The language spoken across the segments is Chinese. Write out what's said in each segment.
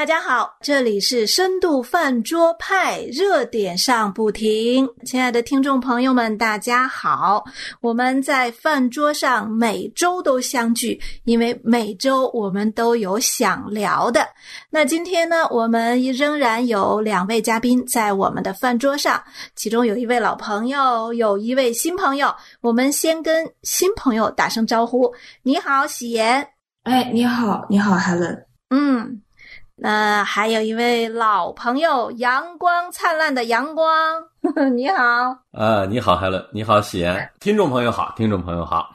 大家好，这里是深度饭桌派，热点上不停。亲爱的听众朋友们，大家好！我们在饭桌上每周都相聚，因为每周我们都有想聊的。那今天呢，我们仍然有两位嘉宾在我们的饭桌上，其中有一位老朋友，有一位新朋友。我们先跟新朋友打声招呼。你好，喜言。哎，你好，你好，Helen。嗯。那还有一位老朋友，阳光灿烂的阳光，你好。啊，你好海伦你好，喜言，听众朋友好，听众朋友好。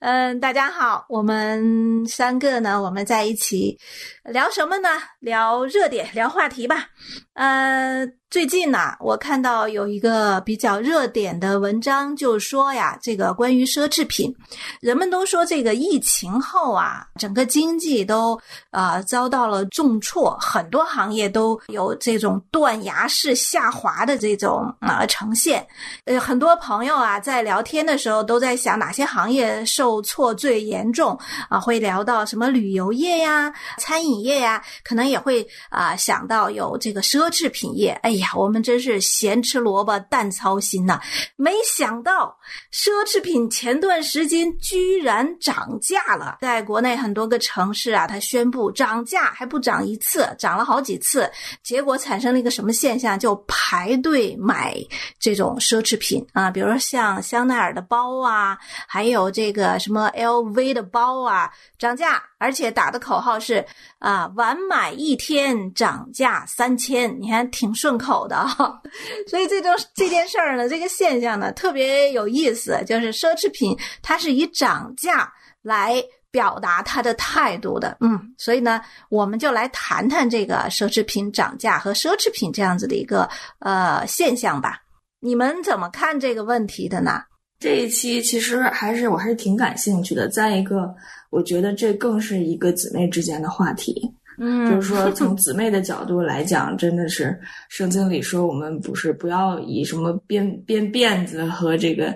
嗯，大家好，我们三个呢，我们在一起聊什么呢？聊热点，聊话题吧。呃。最近呢，我看到有一个比较热点的文章，就说呀，这个关于奢侈品，人们都说这个疫情后啊，整个经济都啊遭到了重挫，很多行业都有这种断崖式下滑的这种啊呈现。呃，很多朋友啊在聊天的时候都在想哪些行业受挫最严重啊，会聊到什么旅游业呀、餐饮业呀，可能也会啊想到有这个奢侈品业。哎呀。我们真是咸吃萝卜淡操心呐！没想到奢侈品前段时间居然涨价了，在国内很多个城市啊，它宣布涨价还不涨一次，涨了好几次，结果产生了一个什么现象？就排队买这种奢侈品啊，比如说像香奈儿的包啊，还有这个什么 LV 的包啊，涨价。而且打的口号是啊，晚买一天涨价三千，你看挺顺口的哈。所以这种这件事儿呢，这个现象呢特别有意思，就是奢侈品它是以涨价来表达它的态度的。嗯，所以呢，我们就来谈谈这个奢侈品涨价和奢侈品这样子的一个呃现象吧。你们怎么看这个问题的呢？这一期其实还是我还是挺感兴趣的。再一个。我觉得这更是一个姊妹之间的话题，嗯，就是说 从姊妹的角度来讲，真的是圣经里说我们不是不要以什么编编辫子和这个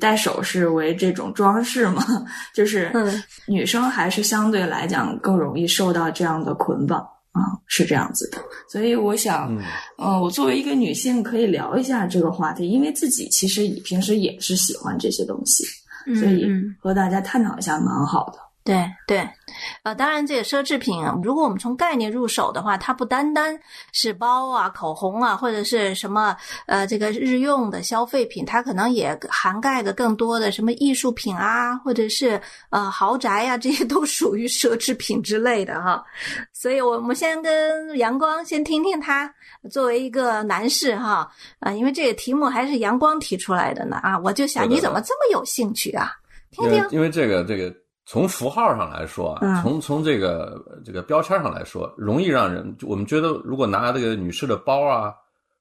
戴首饰为这种装饰嘛，就是女生还是相对来讲更容易受到这样的捆绑啊，是这样子的。所以我想，嗯，我作为一个女性可以聊一下这个话题，因为自己其实平时也是喜欢这些东西。所以和大家探讨一下蛮好的。对对，呃，当然这个奢侈品，如果我们从概念入手的话，它不单单是包啊、口红啊，或者是什么呃这个日用的消费品，它可能也涵盖的更多的什么艺术品啊，或者是呃豪宅呀，这些都属于奢侈品之类的哈。所以，我们先跟阳光先听听他作为一个男士哈啊，因为这个题目还是阳光提出来的呢啊，我就想你怎么这么有兴趣啊？听听，因为这个这个。从符号上来说啊，从从这个这个标签上来说，容易让人我们觉得，如果拿这个女士的包啊、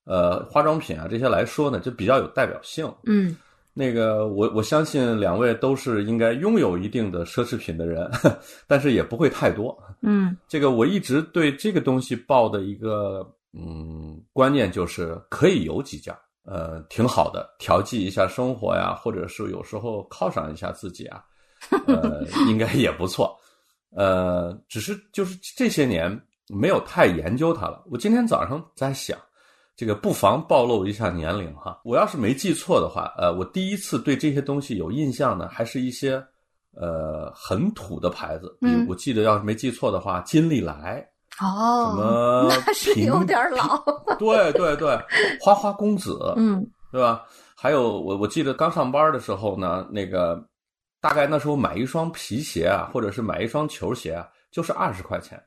呃化妆品啊这些来说呢，就比较有代表性。嗯，那个我我相信两位都是应该拥有一定的奢侈品的人，但是也不会太多。嗯，这个我一直对这个东西抱的一个嗯观念就是可以有几件，呃，挺好的，调剂一下生活呀，或者是有时候犒赏一下自己啊。呃，应该也不错，呃，只是就是这些年没有太研究它了。我今天早上在想，这个不妨暴露一下年龄哈。我要是没记错的话，呃，我第一次对这些东西有印象呢，还是一些呃很土的牌子。嗯，我记得要是没记错的话，金利来哦，什么 那是有点老。对对对，花花公子，嗯，对吧？还有我我记得刚上班的时候呢，那个。大概那时候买一双皮鞋啊，或者是买一双球鞋啊，就是二十块钱。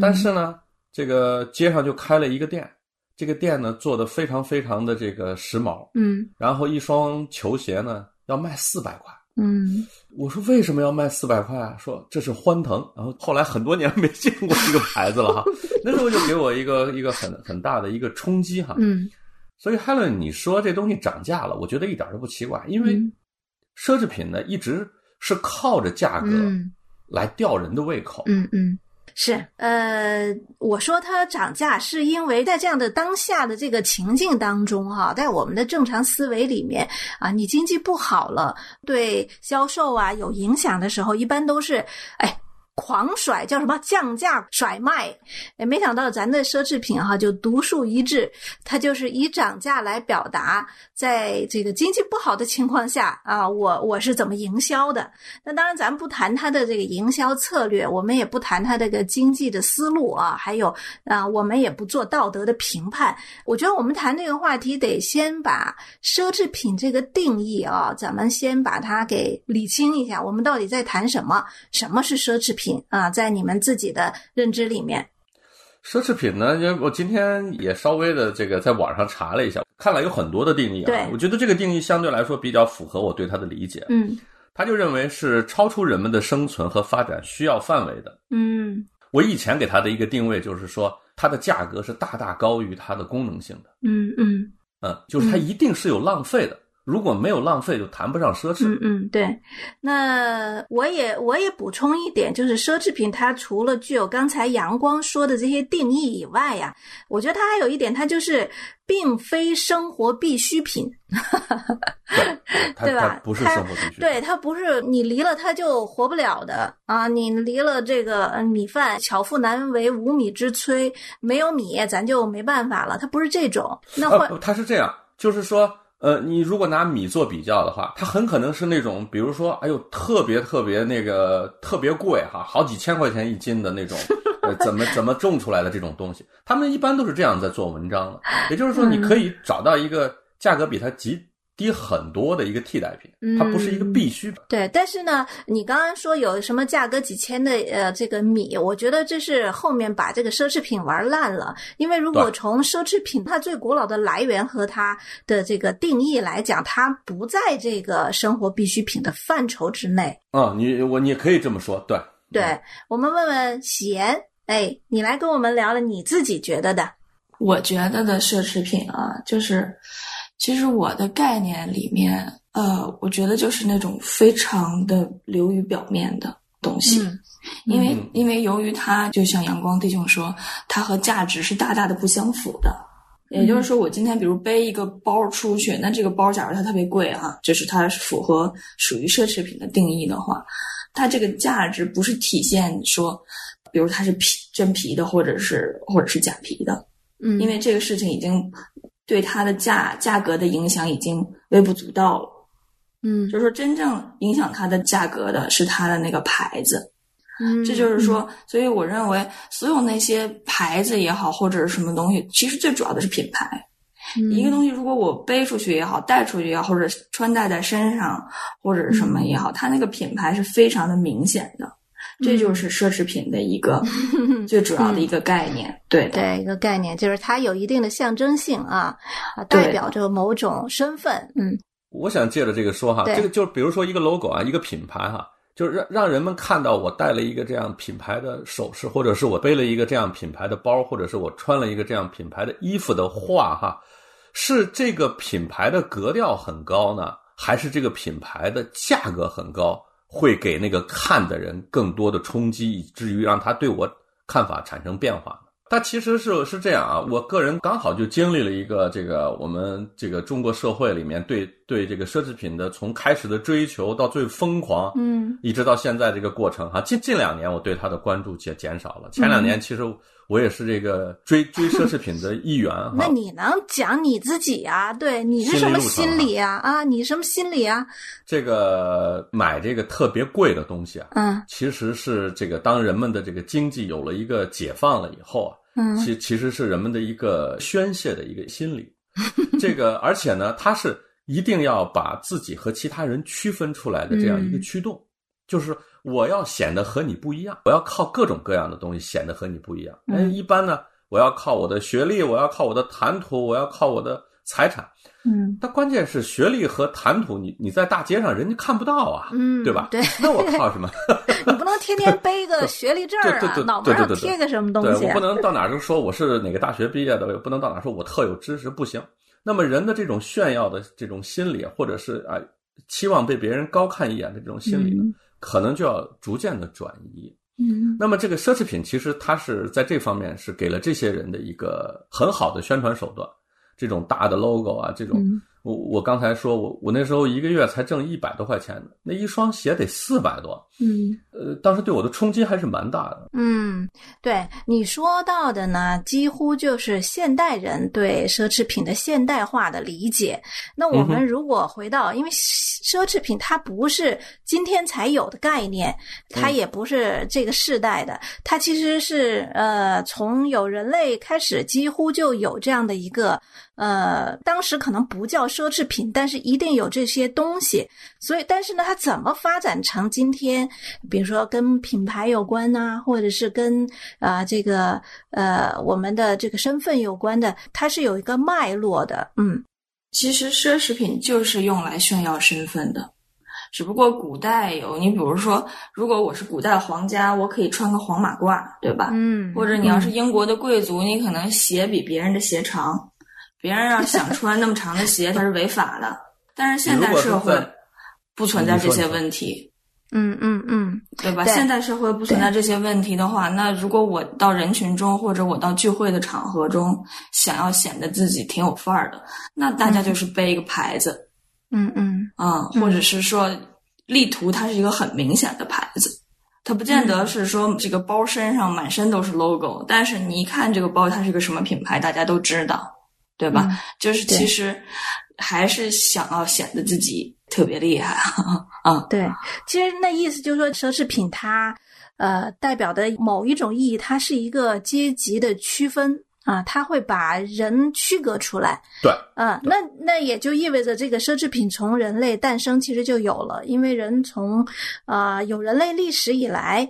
但是呢，这个街上就开了一个店，这个店呢做的非常非常的这个时髦。嗯。然后一双球鞋呢要卖四百块。嗯。我说为什么要卖四百块啊？说这是欢腾。然后后来很多年没见过这个牌子了哈。那时候就给我一个一个很很大的一个冲击哈。嗯。所以 Helen，你说这东西涨价了，我觉得一点都不奇怪，因为。奢侈品呢，一直是靠着价格来吊人的胃口。嗯嗯，是。呃，我说它涨价，是因为在这样的当下的这个情境当中，哈，在我们的正常思维里面啊，你经济不好了，对销售啊有影响的时候，一般都是，哎。狂甩，叫什么降价甩卖。也，没想到咱的奢侈品哈就独树一帜，它就是以涨价来表达，在这个经济不好的情况下啊，我我是怎么营销的。那当然，咱不谈它的这个营销策略，我们也不谈它这个经济的思路啊，还有啊，我们也不做道德的评判。我觉得我们谈这个话题，得先把奢侈品这个定义啊，咱们先把它给理清一下。我们到底在谈什么？什么是奢侈品？啊，在你们自己的认知里面，奢侈品呢？因为我今天也稍微的这个在网上查了一下，看了有很多的定义啊。我觉得这个定义相对来说比较符合我对它的理解。嗯，他就认为是超出人们的生存和发展需要范围的。嗯，我以前给它的一个定位就是说，它的价格是大大高于它的功能性的。嗯嗯嗯，就是它一定是有浪费的。如果没有浪费，就谈不上奢侈。嗯嗯，对。那我也我也补充一点，就是奢侈品它除了具有刚才阳光说的这些定义以外呀，我觉得它还有一点，它就是并非生活必需品。对吧？不是生活必需。对，它不是你离了它就活不了的啊！你离了这个米饭，巧妇难为无米之炊，没有米咱就没办法了。它不是这种。那会，它是这样，就是说。呃，你如果拿米做比较的话，它很可能是那种，比如说，哎呦，特别特别那个特别贵哈，好几千块钱一斤的那种，呃，怎么怎么种出来的这种东西，他们一般都是这样在做文章的。也就是说，你可以找到一个价格比它极。低很多的一个替代品，它不是一个必需品。对，但是呢，你刚刚说有什么价格几千的呃这个米，我觉得这是后面把这个奢侈品玩烂了。因为如果从奢侈品它最古老的来源和它的这个定义来讲，它不在这个生活必需品的范畴之内。啊，你我你可以这么说，对。对，我们问问喜言，哎，你来跟我们聊聊你自己觉得的。我觉得的奢侈品啊，就是。其实我的概念里面，呃，我觉得就是那种非常的流于表面的东西，因为因为由于它就像阳光弟兄说，它和价值是大大的不相符的。也就是说，我今天比如背一个包出去，那这个包假如它特别贵哈，就是它是符合属于奢侈品的定义的话，它这个价值不是体现说，比如它是皮真皮的，或者是或者是假皮的，嗯，因为这个事情已经。对它的价价格的影响已经微不足道了，嗯，就是说真正影响它的价格的是它的那个牌子，嗯，这就是说，所以我认为所有那些牌子也好或者是什么东西，其实最主要的是品牌。一个东西如果我背出去也好，带出去也好，或者穿戴在身上或者是什么也好，它那个品牌是非常的明显的。这就是奢侈品的一个 最主要的一个概念，对对，一个概念就是它有一定的象征性啊，啊，代表着某种身份。嗯，我想借着这个说哈，这个就比如说一个 logo 啊，一个品牌哈，就是让让人们看到我戴了一个这样品牌的首饰，或者是我背了一个这样品牌的包，或者是我穿了一个这样品牌的衣服的话哈，是这个品牌的格调很高呢，还是这个品牌的价格很高？会给那个看的人更多的冲击，以至于让他对我看法产生变化。他其实是是这样啊，我个人刚好就经历了一个这个我们这个中国社会里面对对这个奢侈品的从开始的追求到最疯狂，嗯，一直到现在这个过程哈。近近两年我对他的关注减减少了，前两年其实。我也是这个追追奢侈品的一员。那你能讲你自己呀？对你是什么心理呀？啊，你什么心理啊？这个买这个特别贵的东西啊，嗯，其实是这个当人们的这个经济有了一个解放了以后啊，嗯，其其实是人们的一个宣泄的一个心理。这个而且呢，它是一定要把自己和其他人区分出来的这样一个驱动，就是。我要显得和你不一样，我要靠各种各样的东西显得和你不一样。哎，一般呢，我要靠我的学历，我要靠我的谈吐，我要靠我的财产。嗯，但关键是学历和谈吐，你你在大街上人家看不到啊，嗯，对吧？对，那我靠什么？你不能天天背个学历证啊，脑门上贴个什么东西？对我不能到哪就说我是哪个大学毕业的，也不能到哪说我特有知识，不行。那么人的这种炫耀的这种心理，或者是啊期望被别人高看一眼的这种心理呢？可能就要逐渐的转移，嗯，那么这个奢侈品其实它是在这方面是给了这些人的一个很好的宣传手段，这种大的 logo 啊，这种我我刚才说我我那时候一个月才挣一百多块钱，那一双鞋得四百多，嗯呃，当时对我的冲击还是蛮大的。嗯，对你说到的呢，几乎就是现代人对奢侈品的现代化的理解。那我们如果回到，因为奢侈品它不是今天才有的概念，它嗯也不是这个世代的，它其实是呃从有人类开始，几乎就有这样的一个呃，当时可能不叫奢侈品，但是一定有这些东西。所以，但是呢，它怎么发展成今天，比如说跟品牌有关呐、或者是跟啊、呃这个呃我们的这个身份有关的，它是有一个脉络的。嗯其实奢侈品就是用来炫耀身份的，只不过古代有你，比如说，如果我是古代的皇家，我可以穿个黄马褂，对吧？嗯，或者你要是英国的贵族，你可能鞋比别人的鞋长，别人要想穿那么长的鞋，它是违法的。但是现代社会不存在这些问题，嗯嗯嗯。对吧？对。现代社会不存在这些问题的话，那如果我到人群中或者我到聚会的场合中，想要显得自己挺有范儿的，那大家就是背一个牌子，嗯嗯。啊、嗯或者是说力图它是一个很明显的牌子。它不见嗯。得是说这个包身上满身都是 logo，但是你一看这个包它是个什么品牌，大家都知道，对吧？嗯就是其实还是想要显得自己特别厉害啊。对，其实那意思就是说，奢侈品它呃代表的某一种意义，它是一个阶级的区分啊，它会把人区隔出来。对，嗯，那那也就意味着这个奢侈品从人类诞生其实就有了，因为人从啊有人类历史以来，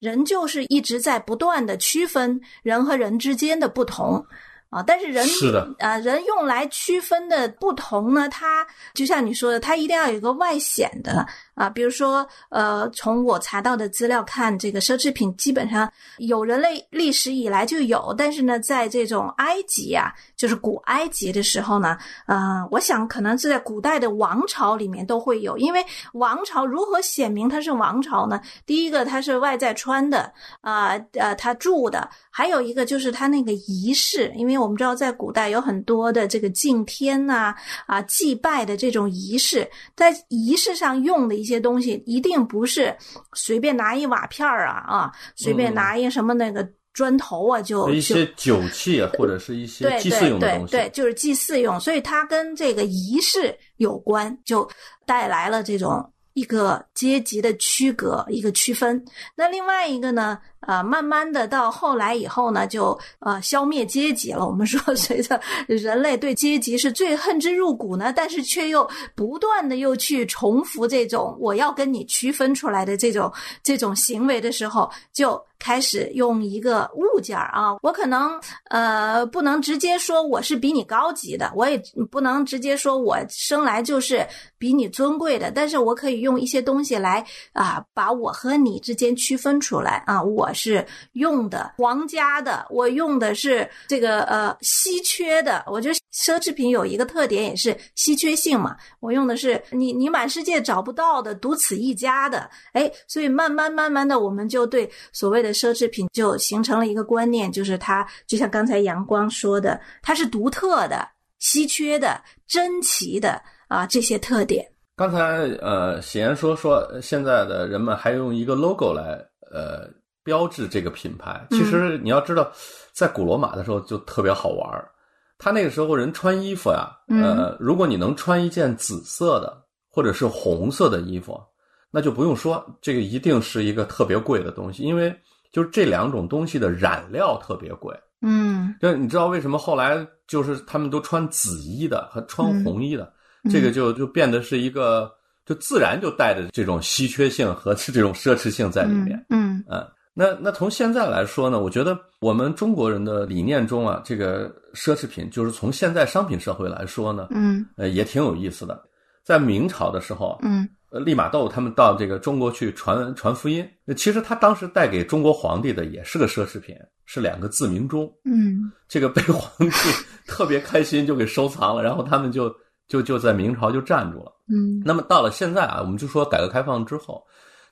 人就是一直在不断的区分人和人之间的不同。啊，但是人是的。啊，人用来区分的不同呢，它就像你说的，它一定要有一个外显的啊，比如说，呃，从我查到的资料看，这个奢侈品基本上有人类历史以来就有，但是呢，在这种埃及啊，就是古埃及的时候呢，呃，我想可能是在古代的王朝里面都会有，因为王朝如何显明它是王朝呢？第一个，它是外在穿的，啊呃，它住的，还有一个就是它那个仪式，因为我们知道在古代有很多的这个敬天呐、啊，祭拜的这种仪式，在仪式上用的一些东西，一定不是随便拿一瓦片儿啊啊，随便嗯拿一什么那个砖头啊就一些酒器啊或者是一些对祭祀用的东西。对对，就是祭祀用，所以它跟这个仪式有关，就带来了这种一个阶级的区隔，一个区分。那另外一个呢，呃，慢慢的到后来以后呢，就呃消灭阶级了。我们说，随着人类对阶级是最恨之入骨呢，但是却又不断的又去重复这种我要跟你区分出来的这种这种行为的时候，就开始用一个物件儿啊，我可能呃不能直接说我是比你高级的，我也不能直接说我生来就是比你尊贵的，但是我可以用一些东西来啊，把我和你之间区分出来啊，我是用的皇家的，我用的是这个呃稀缺的，我觉得奢侈品有一个特点也是稀缺性嘛，我用的是你你满世界找不到的，独此一家的，哎，所以慢慢慢慢的，我们就对所谓的奢侈品就形成了一个观念，就是它就像刚才阳光说的，它是独特的、稀缺的、珍奇的啊这些特点。刚才呃，喜言说说现在的人们还用一个 logo 来呃标志这个品牌。其实你要知道，在古罗马的时候就特别好玩儿。他那个时候人穿衣服呀，呃，如果你能穿一件紫色的或者是红色的衣服，那就不用说，这个一定是一个特别贵的东西，因为就是这两种东西的染料特别贵。嗯就你知道为什么后来就是他们都穿紫衣的和穿红衣的，嗯这个就就变得是一个就自然就带着这种稀缺性和 这种奢侈性在里面。嗯嗯，那那从现在来说呢，我觉得我们中国人的理念中啊，这个奢侈品就是从现在商品社会来说呢，嗯呃，也挺有意思的。在明朝的时候，嗯呃，利玛窦他们到这个中国去传传福音，那其实他当时带给中国皇帝的也是个奢侈品，是两个自鸣钟。嗯这个被皇帝 特别开心，就给收藏了，然后他们就就就在明朝就站住了。嗯那么到了现在啊，我们就说改革开放之后，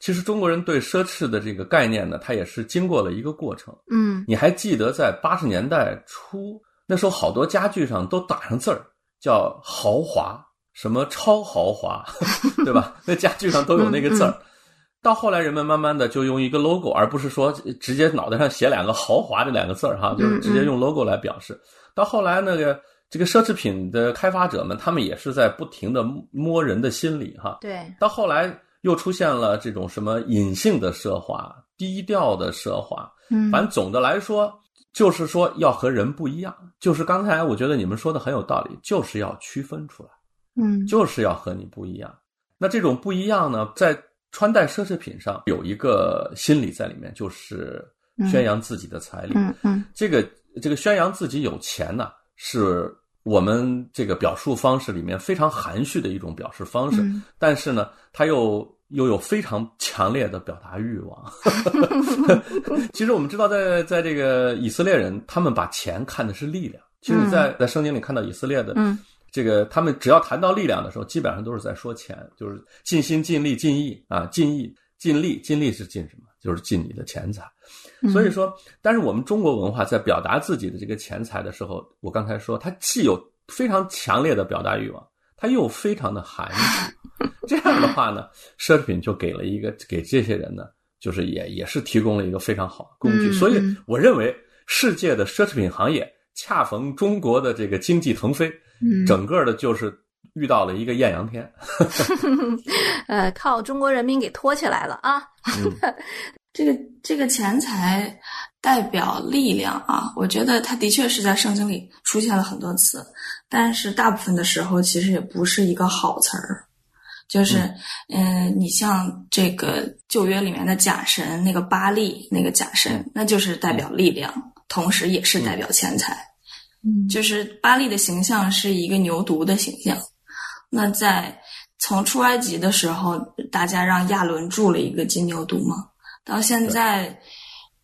其实中国人对奢侈的这个概念呢，它也是经过了一个过程。嗯你还记得在八十年代初，那时候好多家具上都打上字儿，叫豪华，什么超豪华，对吧？那家具上都有那个字儿。到后来，人们慢慢的就用一个 logo，而不是说直接脑袋上写两个豪华这两个字儿哈，就是直接用 logo 来表示。到后来，那个这个奢侈品的开发者们，他们也是在不停的摸人的心理哈。对。到后来又出现了这种什么隐性的奢华、低调的奢华，嗯，反正总的来说，就是说要和人不一样。就是刚才我觉得你们说的很有道理，就是要区分出来，嗯，就是要和你不一样。那这种不一样呢，在穿戴奢侈品上有一个心理在里面，就是宣扬自己的财力。嗯嗯，这个这个宣扬自己有钱呢，是我们这个表述方式里面非常含蓄的一种表示方式。但是呢，它又又有非常强烈的表达欲望。其实我们知道，在在这个以色列人，他们把钱看的是力量。其实你在在圣经里看到以色列的。这个他们只要谈到力量的时候，基本上都是在说钱，就是尽心尽力尽意啊，尽意尽力尽力是尽什么？就是尽你的钱财。所以说，但是我们中国文化在表达自己的这个钱财的时候，我刚才说，它既有非常强烈的表达欲望，它又非常的含蓄。这样的话呢，奢侈品就给了一个给这些人呢，就是也也是提供了一个非常好的工具。所以我认为，世界的奢侈品行业恰逢中国的这个经济腾飞。整个的就是遇到了一个艳阳天，呃，靠中国人民给托起来了啊！这个这个钱财代表力量啊，我觉得它的确是在圣经里出现了很多次，但是大部分的时候其实也不是一个好词儿。就是，嗯，你像这个旧约里面的假神那个巴利那个假神，那就是代表力量，同时也是代表钱财。嗯就是巴利的形象是一个牛犊的形象。那在从出埃及的时候，大家让亚伦铸了一个金牛犊嘛。到现在，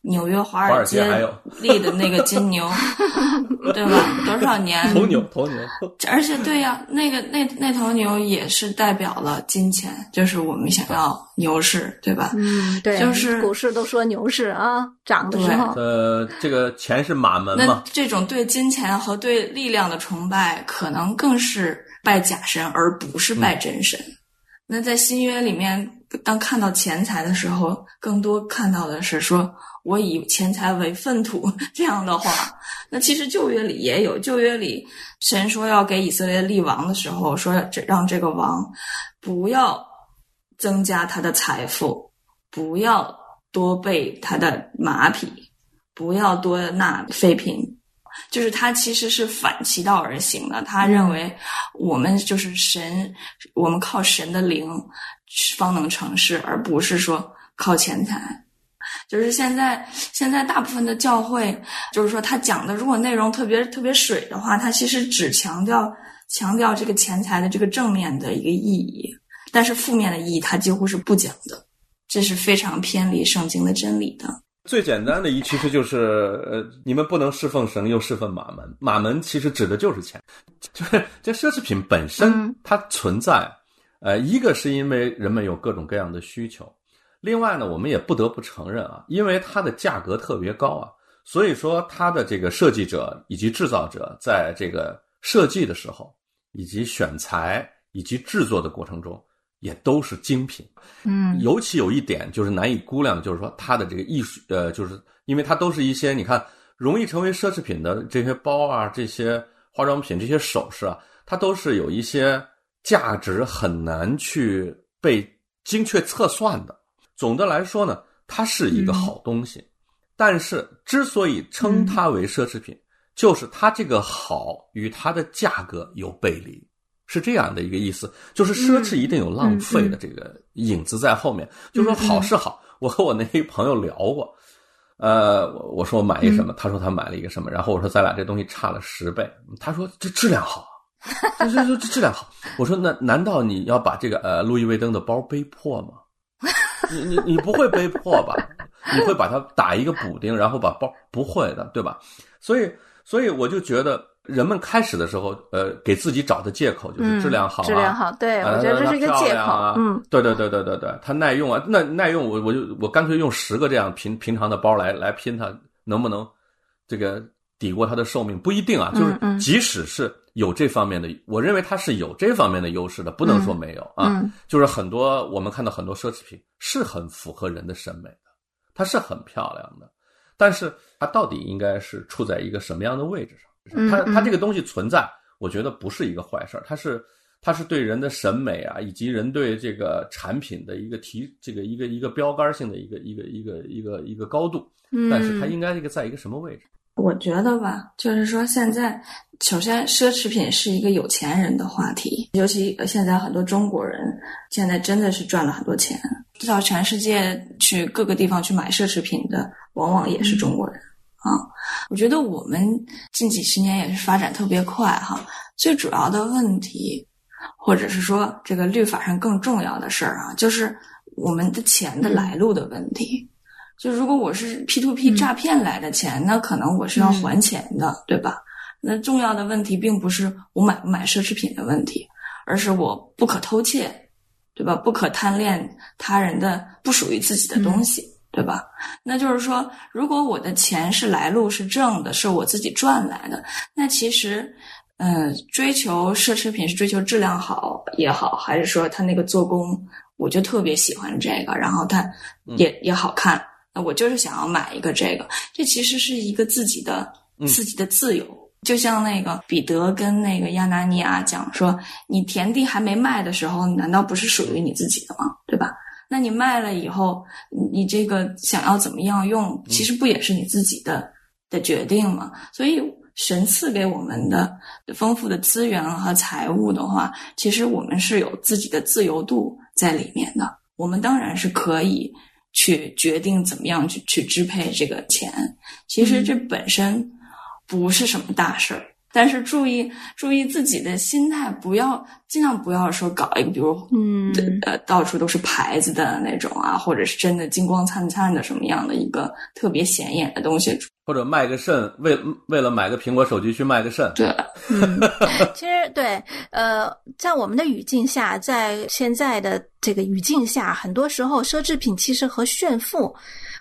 纽约华尔街 立的那个金牛，对吧？多少年？头牛，头牛。而且，对呀，那个那那头牛也是代表了金钱，就是我们想要牛市，对吧？嗯，对，就是股市都说牛市啊，涨的时候。呃，这个钱是马门嘛？那这种对金钱和对力量的崇拜，可能更是拜假神，而不是拜真神。那在新约里面，当看到钱财的时候，更多看到的是说。我以钱财为粪土这样的话，那其实旧约里也有。旧约里神说要给以色列立王的时候，说让这个王不要增加他的财富，不要多备他的马匹，不要多纳废品，就是他其实是反其道而行的。他认为我们就是神，我们靠神的灵方能成事，而不是说靠钱财。就是现在，现在大部分的教会，就是说他讲的，如果内容特别特别水的话，他其实只强调强调这个钱财的这个正面的一个意义，但是负面的意义他几乎是不讲的，这是非常偏离圣经的真理的。最简单的一其实就是，呃，你们不能侍奉神又侍奉马门，马门其实指的就是钱，就是这奢侈品本身它存在，呃，一个是因为人们有各种各样的需求。另外呢，我们也不得不承认啊，因为它的价格特别高啊，所以说它的这个设计者以及制造者在这个设计的时候，以及选材以及制作的过程中，也都是精品。嗯，尤其有一点就是难以估量，就是说它的这个艺术，呃，就是因为它都是一些你看容易成为奢侈品的这些包啊、这些化妆品、这些首饰啊，它都是有一些价值很难去被精确测算的。总的来说呢，它是一个好东西，但是之所以称它为奢侈品，就是它这个好与它的价格有背离，是这样的一个意思。就是奢侈一定有浪费的这个影子在后面。就说好是好，我和我那一朋友聊过，呃，我我说我买一什么，他说他买了一个什么，然后我说咱俩这东西差了十倍，他说这质量好，他 说这质量好，我说那难道你要把这个呃路易威登的包背破吗？你你你不会背破吧？你会把它打一个补丁，然后把包不会的，对吧？所以所以我就觉得人们开始的时候，呃，给自己找的借口就是质量好，质量好，对我觉得这是一个借口。嗯，对对对对对对，它耐用啊，那耐用，我我就我干脆用十个这样平平常的包来来拼它，能不能这个抵过它的寿命？不一定啊，就是即使是。有这方面的，我认为它是有这方面的优势的，不能说没有啊。嗯就是很多我们看到很多奢侈品是很符合人的审美的，它是很漂亮的，但是它到底应该是处在一个什么样的位置上？嗯它它嗯这个东西存在，我觉得不是一个坏事儿，它是它是对人的审美啊，以及人对这个产品的一个提这个一个一个标杆性的一个一个一个一个一个高度，嗯，但是它应该一个在一个什么位置？我觉得吧，就是说现在，首先奢侈品是一个有钱人的话题，尤其呃现在很多中国人现在真的是赚了很多钱，到全世界去各个地方去买奢侈品的，往往也是中国人啊。我觉得我们近几十年也是发展特别快哈，最主要的问题，或者是说这个律法上更重要的事儿啊，就是我们的钱的来路的问题。就如果我是 P to P 嗯诈骗来的钱，那可能我是要还钱的，对吧？那重要的问题并不是我买不买奢侈品的问题，而是我不可偷窃，对吧？不可贪恋他人的不属于自己的东西，对吧？那就是说，如果我的钱是来路是正的，是我自己赚来的，那其实，嗯，追求奢侈品是追求质量好也好，还是说它那个做工，我就特别喜欢这个，然后它也、也好看。那我就是想要买一个这个，这其实是一个自己的嗯自己的自由。就像那个彼得跟那个亚拿尼亚讲说，你田地还没卖的时候，难道不是属于你自己的吗？对吧？那你卖了以后，你你这个想要怎么样用，其实不也是你自己的的决定吗？所以神赐给我们的丰富的资源和财物的话，其实我们是有自己的自由度在里面的。我们当然是可以去决定怎么样去去支配这个钱。其实这本身不是什么大事儿，但是注意注意自己的心态，不要尽量不要说搞一个，比如嗯呃到处都是牌子的那种啊，或者是真的金光灿灿的什么样的一个特别显眼的东西。或者卖个肾，为为了买个苹果手机去卖个肾，对，嗯，其实对，呃，在我们的语境下，在现在的这个语境下，很多时候奢侈品其实和炫富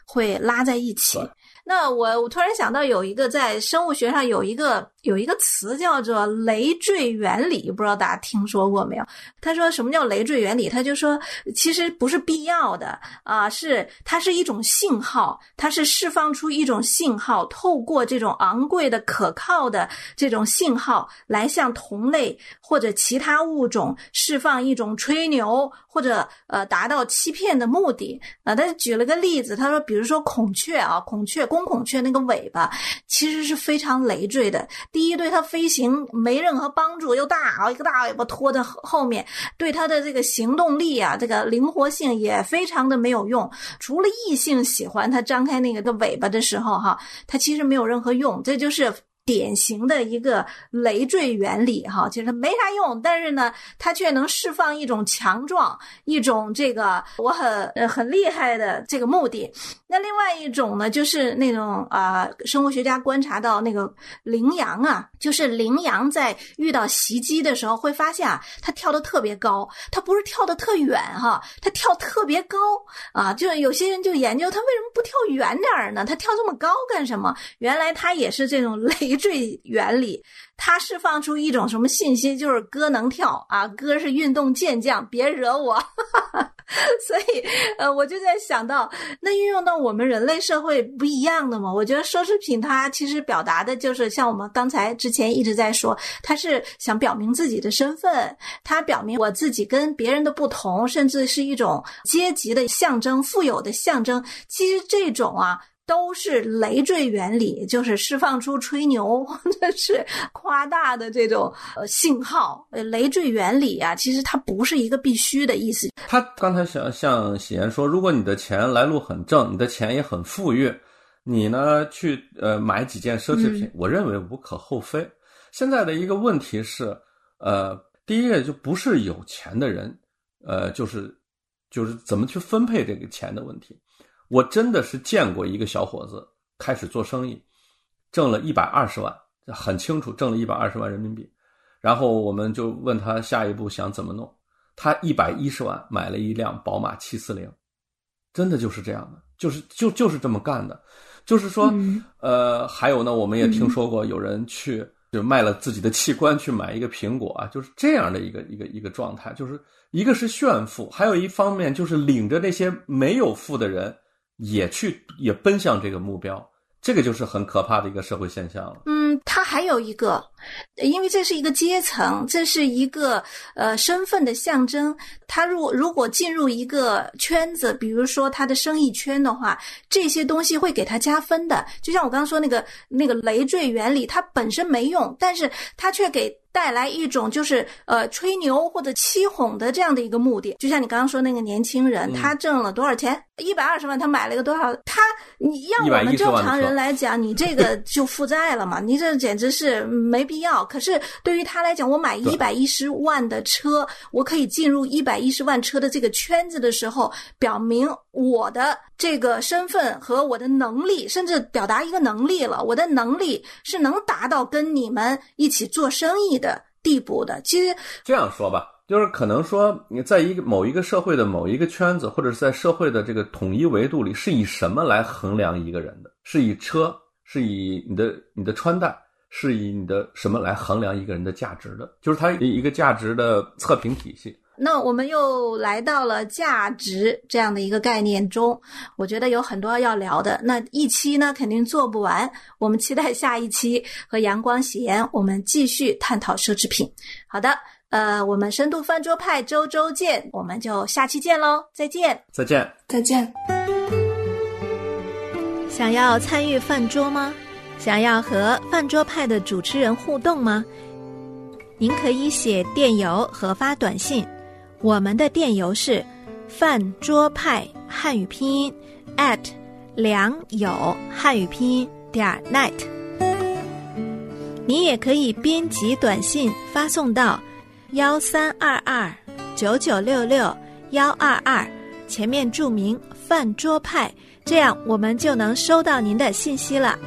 会拉在一起对。那我我突然想到有一个在生物学上有一个有一个词叫做累赘原理，不知道大家听说过没有？他说什么叫累赘原理？他就说其实不是必要的啊、是它是一种信号，它是释放出一种信号，透过这种昂贵的、可靠的这种信号来向同类或者其他物种释放一种吹牛或者呃达到欺骗的目的啊。他举了个例子，他说，比如说孔雀啊，孔雀孔雀那个尾巴其实是非常累赘的。第一，对它飞行没任何帮助，又大，一个大尾巴拖在后面，对它的这个行动力啊，这个灵活性也非常的没有用。除了异性喜欢它张开那个的尾巴的时候，哈，它其实没有任何用。这就是典型的一个累赘原理，哈，其实没啥用，但是呢，它却能释放一种强壮、一种这个我很呃很厉害的这个目的。那另外一种呢，就是那种啊、生物学家观察到那个羚羊啊，就是羚羊在遇到袭击的时候，会发现啊，它跳得特别高，它不是跳得特远哈，它跳特别高啊。就有些人就研究它为什么不跳远点儿呢？它跳这么高干什么？原来它也是这种 累赘原理。它释放出一种什么信息？就是哥能跳啊，哥是运动健将，别惹我。所以，呃，我就在想到，那运用到我们人类社会不一样的嘛？我觉得奢侈品它其实表达的就是像我们刚才之前一直在说，它是想表明自己的身份，它表明我自己跟别人的不同，甚至是一种阶级的象征、富有的象征。其实这种啊。都是累赘原理，就是释放出吹牛或者是夸大的这种呃信号。呃，累赘原理啊，其实它不是一个必须的意思。他刚才想向喜言说，如果你的钱来路很正，你的钱也很富裕，你呢去呃买几件奢侈品，嗯我认为无可厚非。现在的一个问题是，呃，第一个就不是有钱的人，呃，就是就是怎么去分配这个钱的问题。我真的是见过一个小伙子开始做生意，挣了一百二十万，很清楚挣了一百二十万人民币。然后我们就问他下一步想怎么弄，他一百一十万买了一辆宝马七四零，真的就是这样的，就是就就是这么干的。就是说，嗯呃，还有呢，我们也听说过有人去就卖了自己的器官去买一个苹果啊，就是这样的一个一个一个状态。就是一个是炫富，还有一方面就是领着那些没有富的人也去也奔向这个目标。这个就是很可怕的一个社会现象了。嗯，它还有一个，因为这是一个阶层，这是一个呃身份的象征。他如果如果进入一个圈子，比如说他的生意圈的话，这些东西会给他加分的。就像我刚刚说那个那个累赘原理，它本身没用，但是它却给。带来一种就是呃吹牛或者欺哄的这样的一个目的，就像你刚刚说那个年轻人，他挣了多少钱？一百二十万，他买了一个多少？他你让我们正常人来讲，你这个就负债了嘛？你这简直是没必要。可是对于他来讲，我买一百一十万的车，我可以进入一百一十万车的这个圈子的时候，表明我的这个身份和我的能力，甚至表达一个能力了。我的能力是能达到跟你们一起做生意的。地步的，其实这样说吧，就是可能说你在一个某一个社会的某一个圈子，或者是在社会的这个统一维度里，是以什么来衡量一个人的？是以车，是以你的你的穿戴，是以你的什么来衡量一个人的价值的？就是它一个价值的测评体系。那我们又来到了价值这样的一个概念中，我觉得有很多要聊的。那一期呢肯定做不完，我们期待下一期和阳光喜言我们继续探讨奢侈品。好的，呃，我们深度饭桌派周周见，我们就下期见喽，再见，再见，再见。想要参与饭桌吗？想要和饭桌派的主持人互动吗？您可以写电邮和发短信。我们的电邮是饭桌派汉语拼音 at 良友汉语拼音点 net。你也可以编辑短信发送到幺三二二九九六六幺二二，前面注明饭桌派，这样我们就能收到您的信息了。